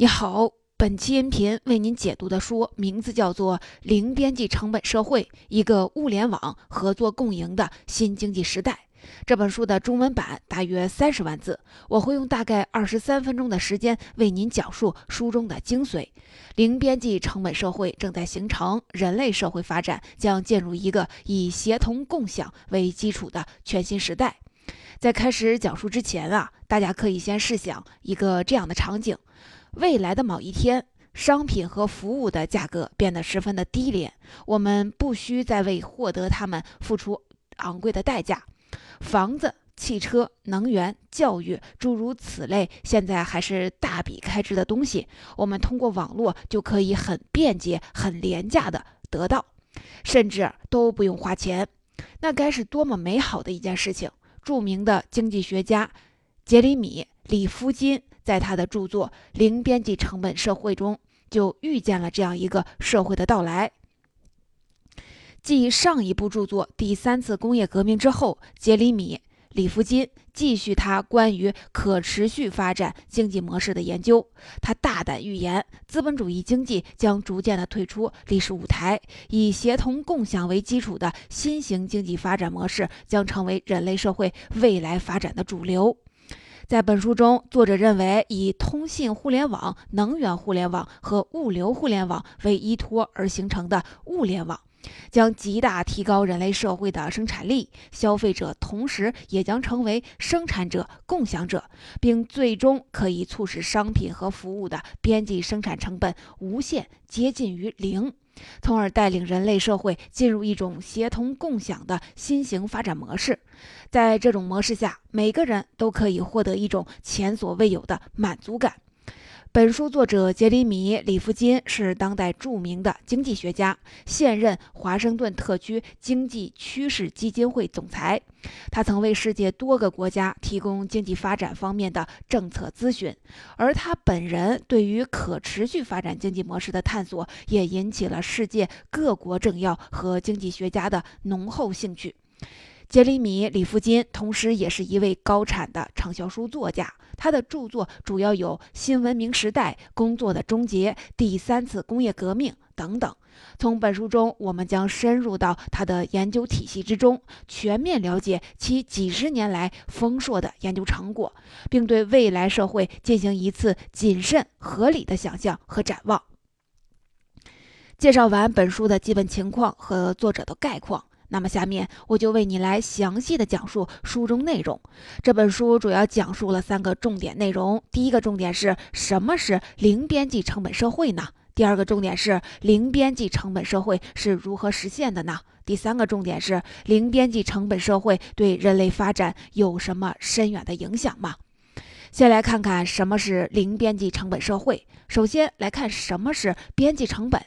你好，本期音频为您解读的书名字叫做《零边际成本社会：一个物联网合作共赢的新经济时代》。这本书的中文版大约三十万字，我会用大概二十三分钟的时间为您讲述书中的精髓。零边际成本社会正在形成，人类社会发展将进入一个以协同共享为基础的全新时代。在开始讲述之前啊，大家可以先试想一个这样的场景。未来的某一天，商品和服务的价格变得十分的低廉，我们不需再为获得它们付出昂贵的代价。房子、汽车、能源、教育，诸如此类，现在还是大笔开支的东西，我们通过网络就可以很便捷、很廉价的得到，甚至都不用花钱。那该是多么美好的一件事情！著名的经济学家杰里米·里夫金。在他的著作《零边际成本社会》中，就预见了这样一个社会的到来。继上一部著作《第三次工业革命》之后，杰里米·里夫金继续他关于可持续发展经济模式的研究。他大胆预言，资本主义经济将逐渐的退出历史舞台，以协同共享为基础的新型经济发展模式将成为人类社会未来发展的主流。在本书中，作者认为以通信互联网、能源互联网和物流互联网为依托而形成的物联网，将极大提高人类社会的生产力，消费者同时也将成为生产者、共享者，并最终可以促使商品和服务的边际生产成本无限接近于零。从而带领人类社会进入一种协同共享的新型发展模式。在这种模式下，每个人都可以获得一种前所未有的满足感。本书作者杰里米·里夫金是当代著名的经济学家，现任华盛顿特区经济趋势基金会总裁。他曾为世界多个国家提供经济发展方面的政策咨询，而他本人对于可持续发展经济模式的探索，也引起了世界各国政要和经济学家的浓厚兴趣。杰里米·里夫金同时也是一位高产的畅销书作家。他的著作主要有《新文明时代》《工作的终结》《第三次工业革命》等等。从本书中，我们将深入到他的研究体系之中，全面了解其几十年来丰硕的研究成果，并对未来社会进行一次谨慎合理的想象和展望。介绍完本书的基本情况和作者的概况。那么，下面我就为你来详细的讲述书中内容。这本书主要讲述了三个重点内容：第一个重点是什么是零边际成本社会呢？第二个重点是零边际成本社会是如何实现的呢？第三个重点是零边际成本社会对人类发展有什么深远的影响吗？先来看看什么是零边际成本社会。首先来看什么是边际成本。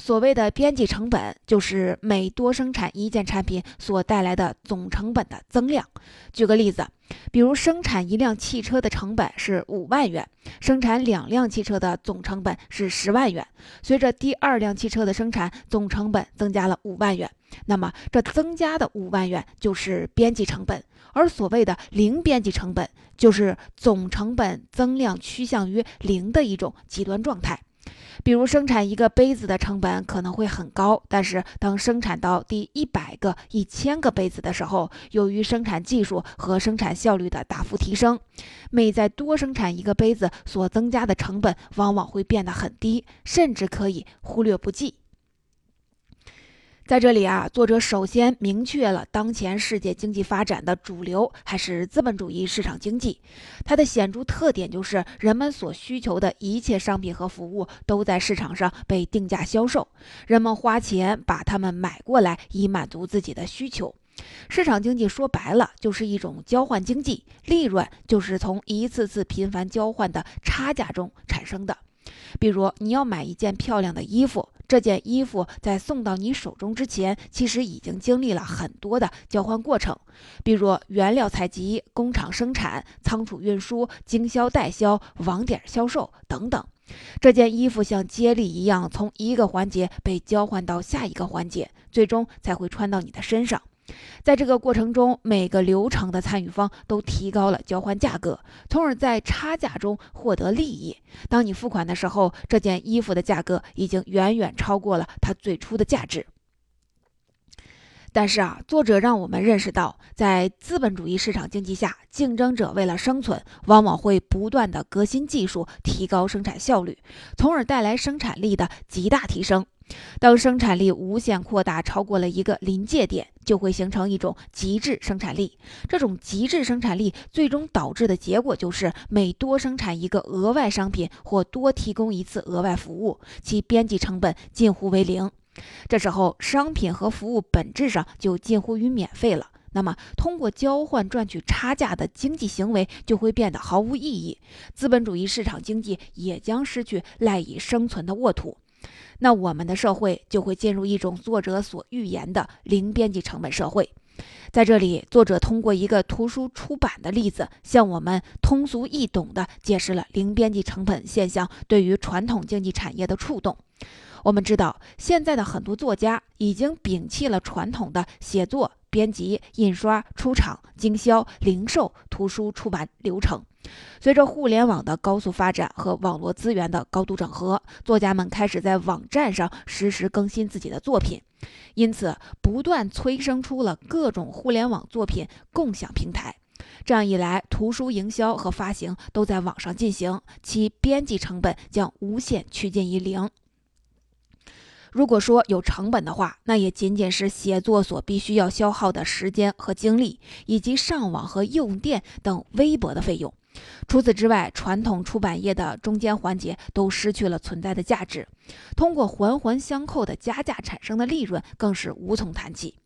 所谓的边际成本，就是每多生产一件产品所带来的总成本的增量。举个例子，比如生产一辆汽车的成本是五万元，生产两辆汽车的总成本是十万元。随着第二辆汽车的生产，总成本增加了五万元，那么这增加的五万元就是边际成本。而所谓的零边际成本，就是总成本增量趋向于零的一种极端状态。比如生产一个杯子的成本可能会很高，但是当生产到第一百个、一千个杯子的时候，由于生产技术和生产效率的大幅提升，每再多生产一个杯子所增加的成本往往会变得很低，甚至可以忽略不计。在这里啊，作者首先明确了当前世界经济发展的主流还是资本主义市场经济。它的显著特点就是人们所需求的一切商品和服务都在市场上被定价销售，人们花钱把它们买过来以满足自己的需求。市场经济说白了就是一种交换经济，利润就是从一次次频繁交换的差价中产生的。比如你要买一件漂亮的衣服。这件衣服在送到你手中之前，其实已经经历了很多的交换过程，比如原料采集、工厂生产、仓储运输、经销代销、网点销售等等。这件衣服像接力一样，从一个环节被交换到下一个环节，最终才会穿到你的身上。在这个过程中，每个流程的参与方都提高了交换价格，从而在差价中获得利益。当你付款的时候，这件衣服的价格已经远远超过了它最初的价值。但是啊，作者让我们认识到，在资本主义市场经济下，竞争者为了生存，往往会不断的革新技术，提高生产效率，从而带来生产力的极大提升。当生产力无限扩大，超过了一个临界点，就会形成一种极致生产力。这种极致生产力最终导致的结果就是，每多生产一个额外商品或多提供一次额外服务，其边际成本近乎为零。这时候，商品和服务本质上就近乎于免费了。那么，通过交换赚取差价的经济行为就会变得毫无意义，资本主义市场经济也将失去赖以生存的沃土。那我们的社会就会进入一种作者所预言的零边际成本社会。在这里，作者通过一个图书出版的例子，向我们通俗易懂地解释了零边际成本现象对于传统经济产业的触动。我们知道，现在的很多作家已经摒弃了传统的写作、编辑、印刷、出厂、经销、零售、图书出版流程。随着互联网的高速发展和网络资源的高度整合，作家们开始在网站上实时更新自己的作品，因此不断催生出了各种互联网作品共享平台。这样一来，图书营销和发行都在网上进行，其编辑成本将无限趋近于零。如果说有成本的话，那也仅仅是写作所必须要消耗的时间和精力，以及上网和用电等微薄的费用。除此之外，传统出版业的中间环节都失去了存在的价值，通过环环相扣的加价产生的利润更是无从谈起。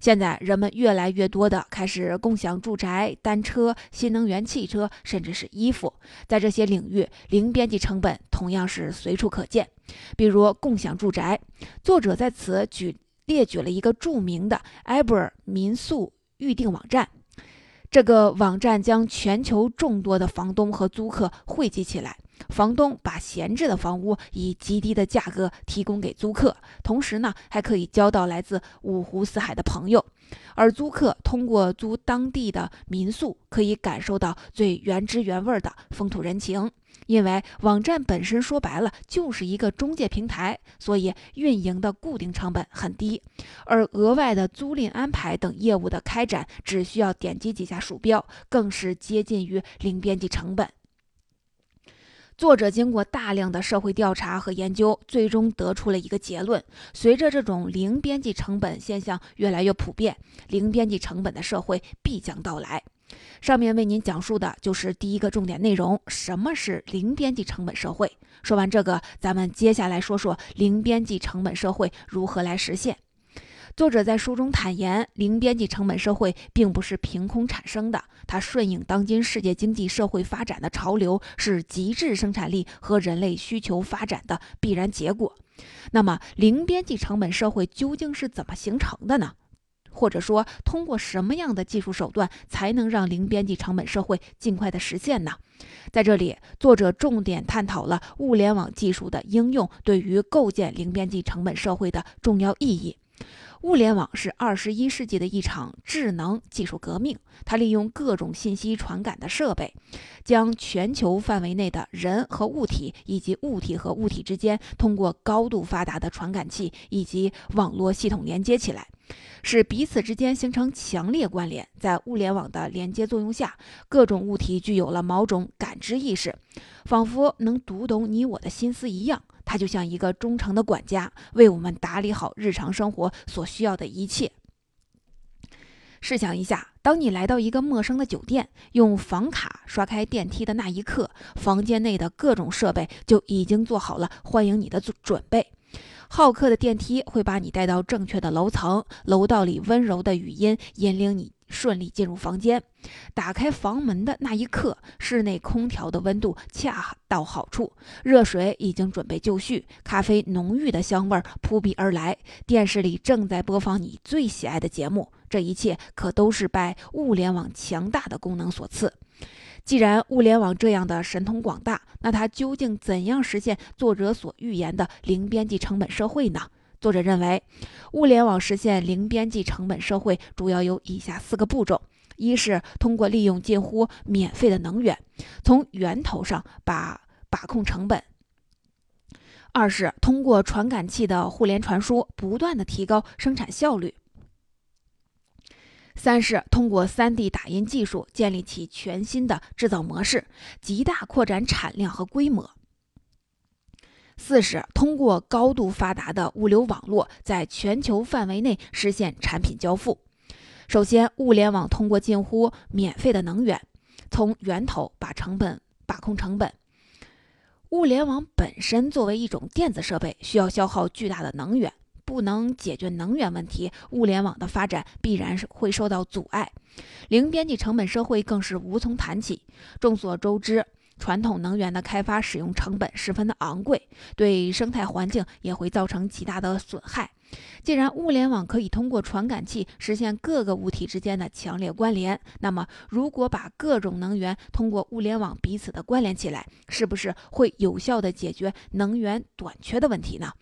现在人们越来越多的开始共享住宅、单车、新能源汽车，甚至是衣服。在这些领域，零边际成本同样是随处可见。比如共享住宅，作者在此举列举了一个著名的埃布尔民宿预订网站。这个网站将全球众多的房东和租客汇集起来。房东把闲置的房屋以极低的价格提供给租客，同时呢，还可以交到来自五湖四海的朋友。而租客通过租当地的民宿，可以感受到最原汁原味的风土人情。因为网站本身说白了就是一个中介平台，所以运营的固定成本很低，而额外的租赁安排等业务的开展，只需要点击几下鼠标，更是接近于零边际成本。作者经过大量的社会调查和研究，最终得出了一个结论：随着这种零边际成本现象越来越普遍，零边际成本的社会必将到来。上面为您讲述的就是第一个重点内容：什么是零边际成本社会？说完这个，咱们接下来说说零边际成本社会如何来实现。作者在书中坦言，零边际成本社会并不是凭空产生的，它顺应当今世界经济社会发展的潮流，是极致生产力和人类需求发展的必然结果。那么，零边际成本社会究竟是怎么形成的呢？或者说，通过什么样的技术手段才能让零边际成本社会尽快的实现呢？在这里，作者重点探讨了物联网技术的应用对于构建零边际成本社会的重要意义。物联网是二十一世纪的一场智能技术革命，它利用各种信息传感的设备，将全球范围内的人和物体以及物体和物体之间通过高度发达的传感器以及网络系统连接起来。使彼此之间形成强烈关联，在物联网的连接作用下，各种物体具有了某种感知意识，仿佛能读懂你我的心思一样。它就像一个忠诚的管家，为我们打理好日常生活所需要的一切。试想一下，当你来到一个陌生的酒店，用房卡刷开电梯的那一刻，房间内的各种设备就已经做好了欢迎你的准备。好客的电梯会把你带到正确的楼层，楼道里温柔的语音引领你顺利进入房间。打开房门的那一刻，室内空调的温度恰到好处，热水已经准备就绪，咖啡浓郁的香味扑鼻而来，电视里正在播放你最喜爱的节目。这一切可都是拜物联网强大的功能所赐。既然物联网这样的神通广大，那它究竟怎样实现作者所预言的零边际成本社会呢？作者认为，物联网实现零边际成本社会主要有以下四个步骤：一是通过利用近乎免费的能源，从源头上把把控成本；二是通过传感器的互联传输，不断的提高生产效率；三是通过 3D 打印技术建立起全新的制造模式，极大扩展产量和规模。四是通过高度发达的物流网络，在全球范围内实现产品交付。首先，物联网通过近乎免费的能源，从源头把成本把控成本。物联网本身作为一种电子设备，需要消耗巨大的能源，不能解决能源问题，物联网的发展必然是会受到阻碍。零边际成本社会更是无从谈起。众所周知。传统能源的开发使用成本十分的昂贵，对生态环境也会造成极大的损害。既然物联网可以通过传感器实现各个物体之间的强烈关联，那么如果把各种能源通过物联网彼此的关联起来，是不是会有效的解决能源短缺的问题呢？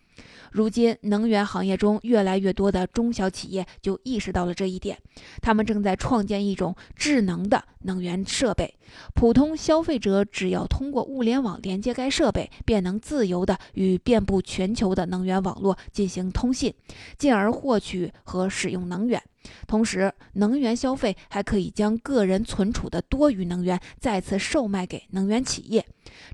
如今，能源行业中越来越多的中小企业就意识到了这一点，他们正在创建一种智能的能源设备。普通消费者只要通过物联网连接该设备，便能自由地与遍布全球的能源网络进行通信，进而获取和使用能源。同时，能源消费还可以将个人存储的多余能源再次售卖给能源企业，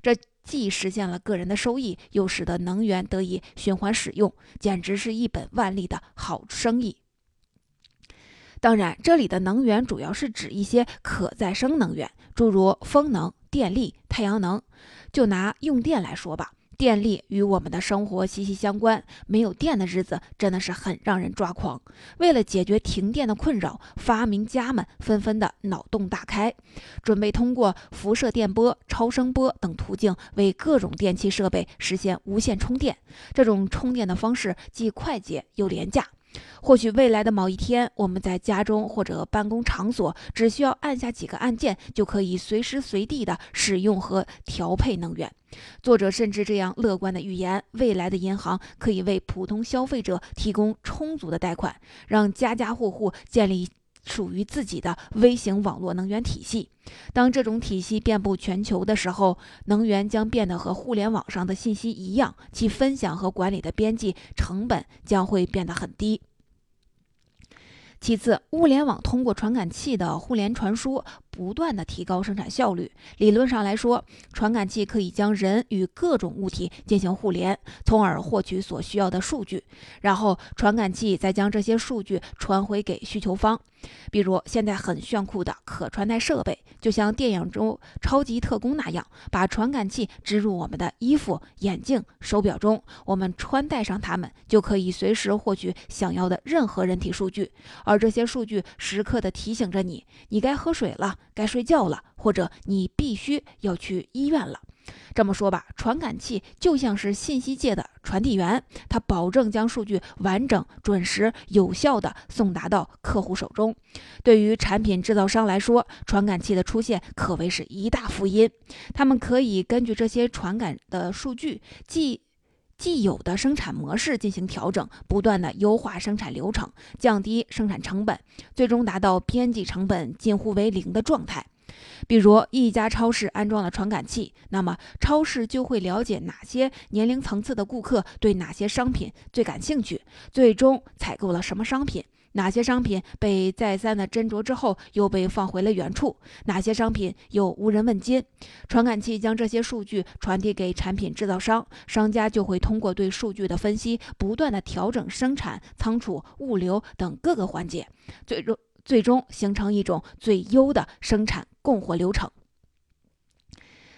这。既实现了个人的收益，又使得能源得以循环使用，简直是一本万利的好生意。当然，这里的能源主要是指一些可再生能源，诸如风能、电力、太阳能。就拿用电来说吧。电力与我们的生活息息相关，没有电的日子真的是很让人抓狂。为了解决停电的困扰，发明家们纷纷的脑洞大开，准备通过辐射电波、超声波等途径为各种电器设备实现无线充电。这种充电的方式既快捷又廉价。或许未来的某一天，我们在家中或者办公场所，只需要按下几个按键，就可以随时随地的使用和调配能源。作者甚至这样乐观的预言：未来的银行可以为普通消费者提供充足的贷款，让家家户户建立属于自己的微型网络能源体系。当这种体系遍布全球的时候，能源将变得和互联网上的信息一样，其分享和管理的边际成本将会变得很低。其次，物联网通过传感器的互联传输。不断的提高生产效率。理论上来说，传感器可以将人与各种物体进行互联，从而获取所需要的数据。然后，传感器再将这些数据传回给需求方。比如，现在很炫酷的可穿戴设备，就像电影中超级特工那样，把传感器植入我们的衣服、眼镜、手表中，我们穿戴上它们，就可以随时获取想要的任何人体数据。而这些数据时刻的提醒着你，你该喝水了。该睡觉了，或者你必须要去医院了。这么说吧，传感器就像是信息界的传递员，它保证将数据完整、准时、有效地送达到客户手中。对于产品制造商来说，传感器的出现可谓是一大福音。他们可以根据这些传感的数据，既既有的生产模式进行调整，不断的优化生产流程，降低生产成本，最终达到边际成本近乎为零的状态。比如，一家超市安装了传感器，那么超市就会了解哪些年龄层次的顾客对哪些商品最感兴趣，最终采购了什么商品。哪些商品被再三的斟酌之后又被放回了原处？哪些商品又无人问津？传感器将这些数据传递给产品制造商，商家就会通过对数据的分析，不断的调整生产、仓储、物流等各个环节，最终最终形成一种最优的生产供货流程。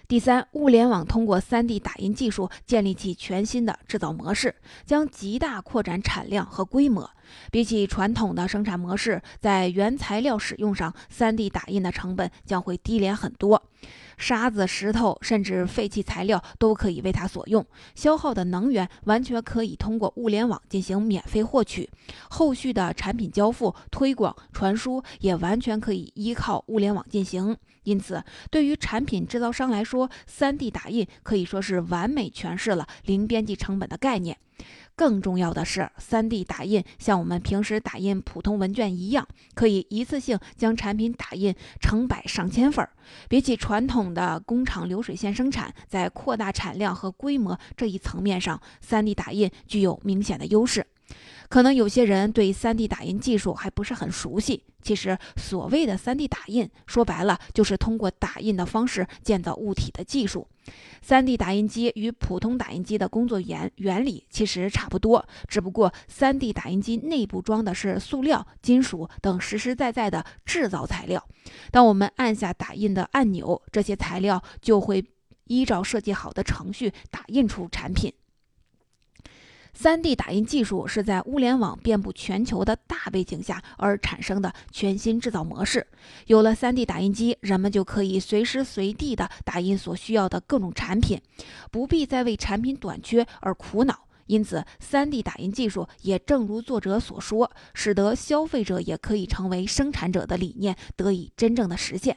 第三，物联网通过 3D 打印技术建立起全新的制造模式，将极大扩展产量和规模。比起传统的生产模式，在原材料使用上，3D 打印的成本将会低廉很多。沙子、石头，甚至废弃材料都可以为它所用。消耗的能源完全可以通过物联网进行免费获取。后续的产品交付、推广、传输也完全可以依靠物联网进行。因此，对于产品制造商来说，3D 打印可以说是完美诠释了零边际成本的概念。更重要的是，3D 打印像我们平时打印普通文件一样，可以一次性将产品打印成百上千份。比起传统的工厂流水线生产，在扩大产量和规模这一层面上，3D 打印具有明显的优势。可能有些人对 3D 打印技术还不是很熟悉。其实，所谓的 3D 打印，说白了就是通过打印的方式建造物体的技术。3D 打印机与普通打印机的工作原原理其实差不多，只不过 3D 打印机内部装的是塑料、金属等实实在在的制造材料。当我们按下打印的按钮，这些材料就会依照设计好的程序打印出产品。3D 打印技术是在物联网遍布全球的大背景下而产生的全新制造模式。有了 3D 打印机，人们就可以随时随地的打印所需要的各种产品，不必再为产品短缺而苦恼。因此，3D 打印技术也正如作者所说，使得消费者也可以成为生产者的理念得以真正的实现。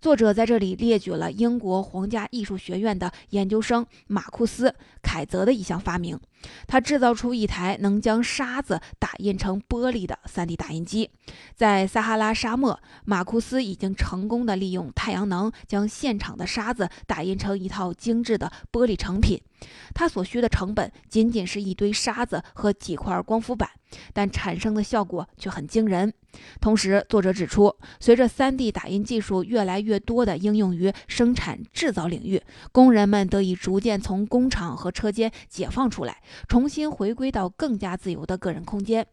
作者在这里列举了英国皇家艺术学院的研究生马库斯·凯泽的一项发明。他制造出一台能将沙子打印成玻璃的 3D 打印机。在撒哈拉沙漠，马库斯已经成功的利用太阳能将现场的沙子打印成一套精致的玻璃成品。他所需的成本仅仅是一堆沙子和几块光伏板。但产生的效果却很惊人。同时，作者指出，随着 3D 打印技术越来越多的应用于生产制造领域，工人们得以逐渐从工厂和车间解放出来，重新回归到更加自由的个人空间。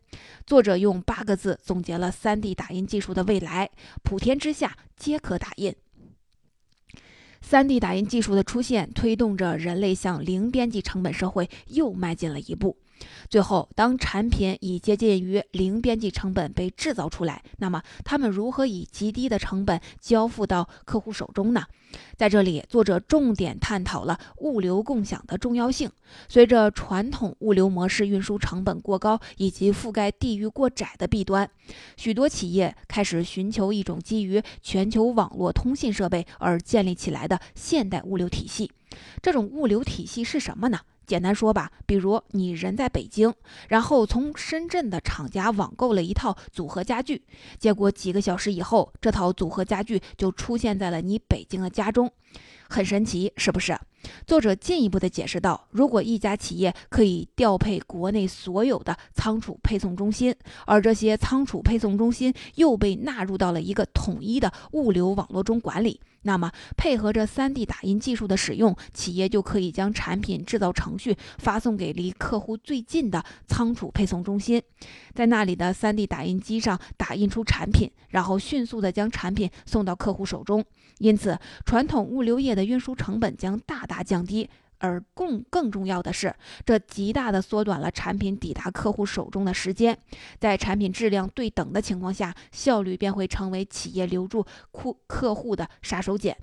作者用八个字总结了 3D 打印技术的未来：普天之下皆可打印。3D 打印技术的出现，推动着人类向零边际成本社会又迈进了一步。最后，当产品以接近于零边际成本被制造出来，那么他们如何以极低的成本交付到客户手中呢？在这里，作者重点探讨了物流共享的重要性。随着传统物流模式运输成本过高以及覆盖地域过窄的弊端，许多企业开始寻求一种基于全球网络通信设备而建立起来的现代物流体系。这种物流体系是什么呢？简单说吧，比如你人在北京，然后从深圳的厂家网购了一套组合家具，结果几个小时以后，这套组合家具就出现在了你北京的家中。很神奇，是不是？作者进一步的解释道：如果一家企业可以调配国内所有的仓储配送中心，而这些仓储配送中心又被纳入到了一个统一的物流网络中管理，那么配合着 3D 打印技术的使用，企业就可以将产品制造程序发送给离客户最近的仓储配送中心，在那里的 3D 打印机上打印出产品，然后迅速地将产品送到客户手中。因此，传统物流业的运输成本将大大降低，而更更重要的是，这极大的缩短了产品抵达客户手中的时间。在产品质量对等的情况下，效率便会成为企业留住库客户的杀手锏。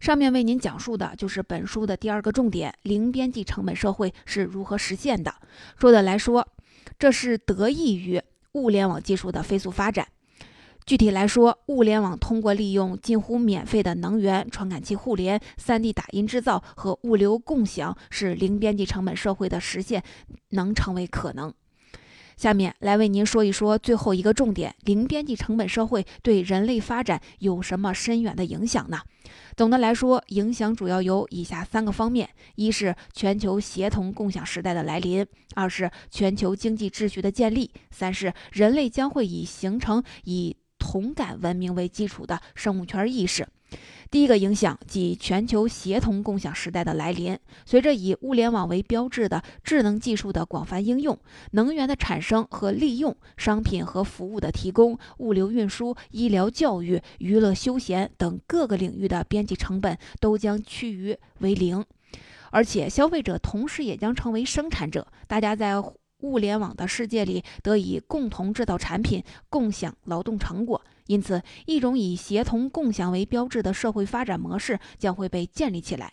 上面为您讲述的就是本书的第二个重点：零边际成本社会是如何实现的。说的来说，这是得益于物联网技术的飞速发展。具体来说，物联网通过利用近乎免费的能源、传感器互联、3D 打印制造和物流共享，使零边际成本社会的实现能成为可能。下面来为您说一说最后一个重点：零边际成本社会对人类发展有什么深远的影响呢？总的来说，影响主要有以下三个方面：一是全球协同共享时代的来临；二是全球经济秩序的建立；三是人类将会以形成以同感文明为基础的生物圈意识。第一个影响即全球协同共享时代的来临。随着以物联网为标志的智能技术的广泛应用，能源的产生和利用、商品和服务的提供、物流运输、医疗教育、娱乐休闲等各个领域的边际成本都将趋于为零，而且消费者同时也将成为生产者。大家在。物联网的世界里，得以共同制造产品，共享劳动成果。因此，一种以协同共享为标志的社会发展模式将会被建立起来。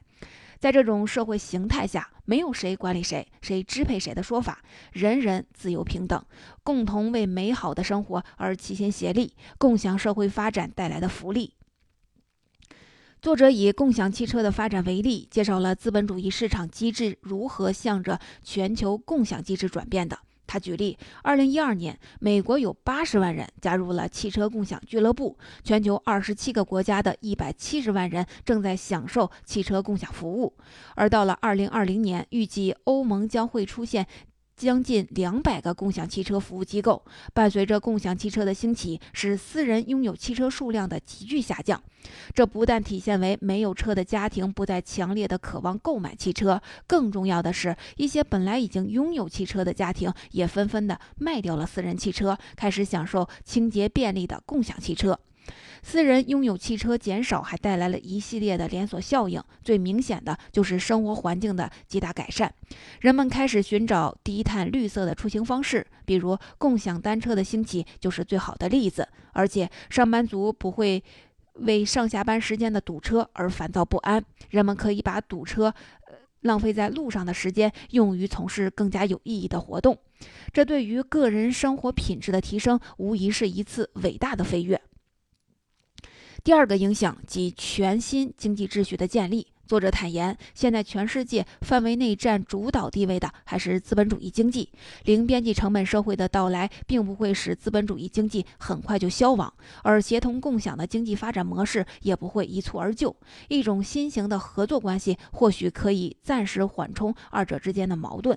在这种社会形态下，没有谁管理谁、谁支配谁的说法，人人自由平等，共同为美好的生活而齐心协力，共享社会发展带来的福利。作者以共享汽车的发展为例，介绍了资本主义市场机制如何向着全球共享机制转变的。他举例，二零一二年，美国有八十万人加入了汽车共享俱乐部，全球二十七个国家的一百七十万人正在享受汽车共享服务，而到了二零二零年，预计欧盟将会出现。将近两百个共享汽车服务机构，伴随着共享汽车的兴起，使私人拥有汽车数量的急剧下降。这不但体现为没有车的家庭不再强烈的渴望购买汽车，更重要的是，一些本来已经拥有汽车的家庭也纷纷的卖掉了私人汽车，开始享受清洁便利的共享汽车。私人拥有汽车减少，还带来了一系列的连锁效应。最明显的就是生活环境的极大改善，人们开始寻找低碳绿色的出行方式，比如共享单车的兴起就是最好的例子。而且，上班族不会为上下班时间的堵车而烦躁不安，人们可以把堵车、浪费在路上的时间用于从事更加有意义的活动。这对于个人生活品质的提升，无疑是一次伟大的飞跃。第二个影响即全新经济秩序的建立。作者坦言，现在全世界范围内占主导地位的还是资本主义经济。零边际成本社会的到来，并不会使资本主义经济很快就消亡，而协同共享的经济发展模式也不会一蹴而就。一种新型的合作关系或许可以暂时缓冲二者之间的矛盾。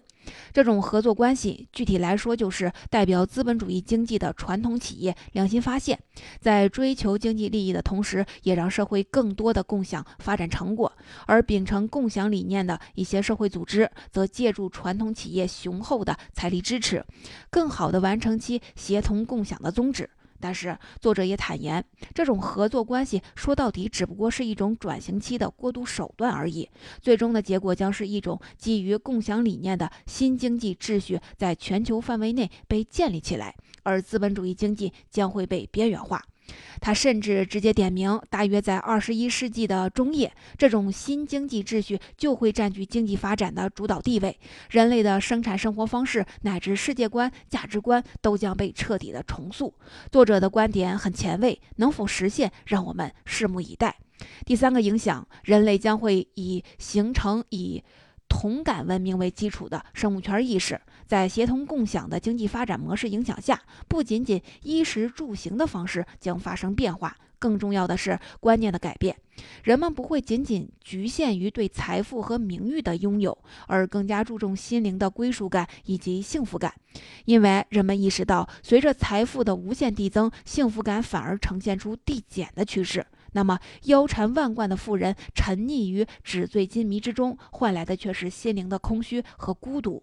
这种合作关系，具体来说，就是代表资本主义经济的传统企业良心发现，在追求经济利益的同时，也让社会更多的共享发展成果。而秉承共享理念的一些社会组织，则借助传统企业雄厚的财力支持，更好地完成其协同共享的宗旨。但是，作者也坦言，这种合作关系说到底只不过是一种转型期的过渡手段而已，最终的结果将是一种基于共享理念的新经济秩序在全球范围内被建立起来，而资本主义经济将会被边缘化。他甚至直接点名，大约在二十一世纪的中叶，这种新经济秩序就会占据经济发展的主导地位，人类的生产生活方式乃至世界观、价值观都将被彻底的重塑。作者的观点很前卫，能否实现，让我们拭目以待。第三个影响，人类将会以形成以。同感文明为基础的生物圈意识，在协同共享的经济发展模式影响下，不仅仅衣食住行的方式将发生变化，更重要的是观念的改变。人们不会仅仅局限于对财富和名誉的拥有，而更加注重心灵的归属感以及幸福感，因为人们意识到，随着财富的无限递增，幸福感反而呈现出递减的趋势。那么，腰缠万贯的富人沉溺于纸醉金迷之中，换来的却是心灵的空虚和孤独。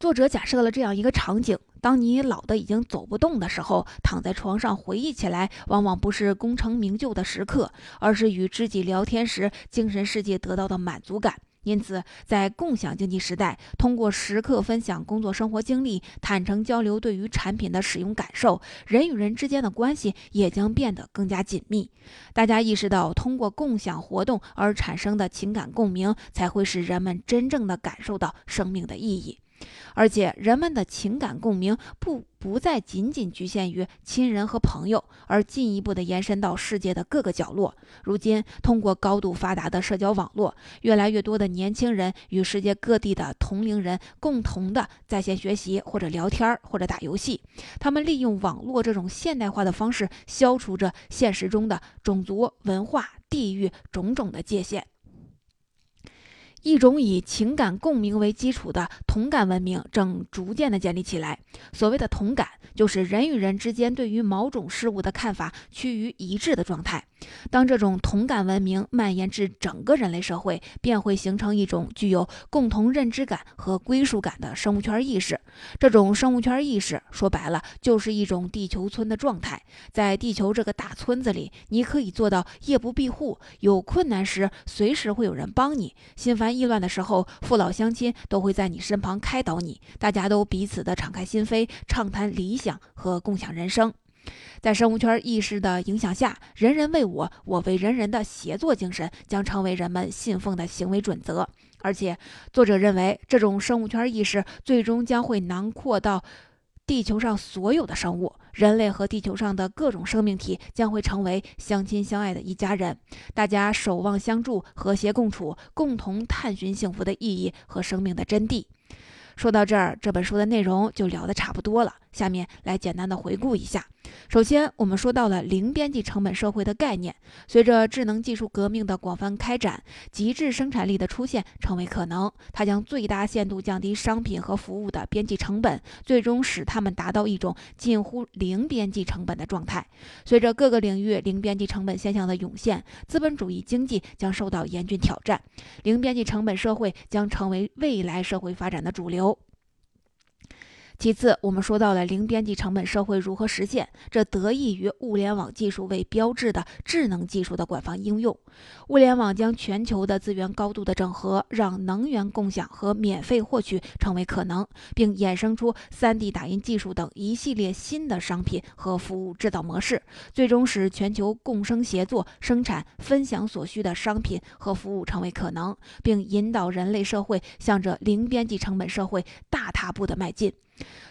作者假设了这样一个场景：当你老的已经走不动的时候，躺在床上回忆起来，往往不是功成名就的时刻，而是与知己聊天时精神世界得到的满足感。因此，在共享经济时代，通过时刻分享工作生活经历，坦诚交流对于产品的使用感受，人与人之间的关系也将变得更加紧密。大家意识到，通过共享活动而产生的情感共鸣，才会使人们真正的感受到生命的意义。而且，人们的情感共鸣不不再仅仅局限于亲人和朋友，而进一步的延伸到世界的各个角落。如今，通过高度发达的社交网络，越来越多的年轻人与世界各地的同龄人共同的在线学习，或者聊天，或者打游戏。他们利用网络这种现代化的方式，消除着现实中的种族、文化、地域种种的界限。一种以情感共鸣为基础的同感文明正逐渐的建立起来。所谓的同感，就是人与人之间对于某种事物的看法趋于一致的状态。当这种同感文明蔓延至整个人类社会，便会形成一种具有共同认知感和归属感的生物圈意识。这种生物圈意识说白了就是一种地球村的状态。在地球这个大村子里，你可以做到夜不闭户，有困难时随时会有人帮你，心烦意乱的时候，父老乡亲都会在你身旁开导你。大家都彼此的敞开心扉，畅谈理想和共享人生。在生物圈意识的影响下，“人人为我，我为人人”的协作精神将成为人们信奉的行为准则。而且，作者认为，这种生物圈意识最终将会囊括到地球上所有的生物，人类和地球上的各种生命体将会成为相亲相爱的一家人，大家守望相助，和谐共处，共同探寻幸福的意义和生命的真谛。说到这儿，这本书的内容就聊得差不多了。下面来简单的回顾一下。首先，我们说到了零边际成本社会的概念。随着智能技术革命的广泛开展，极致生产力的出现成为可能。它将最大限度降低商品和服务的边际成本，最终使它们达到一种近乎零边际成本的状态。随着各个领域零边际成本现象的涌现，资本主义经济将受到严峻挑战。零边际成本社会将成为未来社会发展的主流。其次，我们说到了零边际成本社会如何实现，这得益于物联网技术为标志的智能技术的广泛应用。物联网将全球的资源高度的整合，让能源共享和免费获取成为可能，并衍生出 3D 打印技术等一系列新的商品和服务制造模式，最终使全球共生协作、生产、分享所需的商品和服务成为可能，并引导人类社会向着零边际成本社会大踏步的迈进。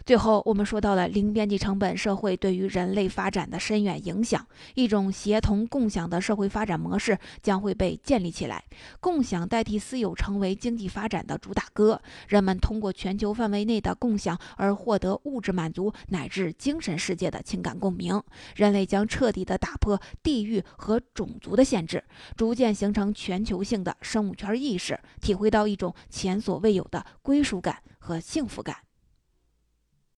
最后，我们说到了零边际成本社会对于人类发展的深远影响。一种协同共享的社会发展模式将会被建立起来，共享代替私有成为经济发展的主打歌。人们通过全球范围内的共享而获得物质满足乃至精神世界的情感共鸣。人类将彻底的打破地域和种族的限制，逐渐形成全球性的生物圈意识，体会到一种前所未有的归属感和幸福感。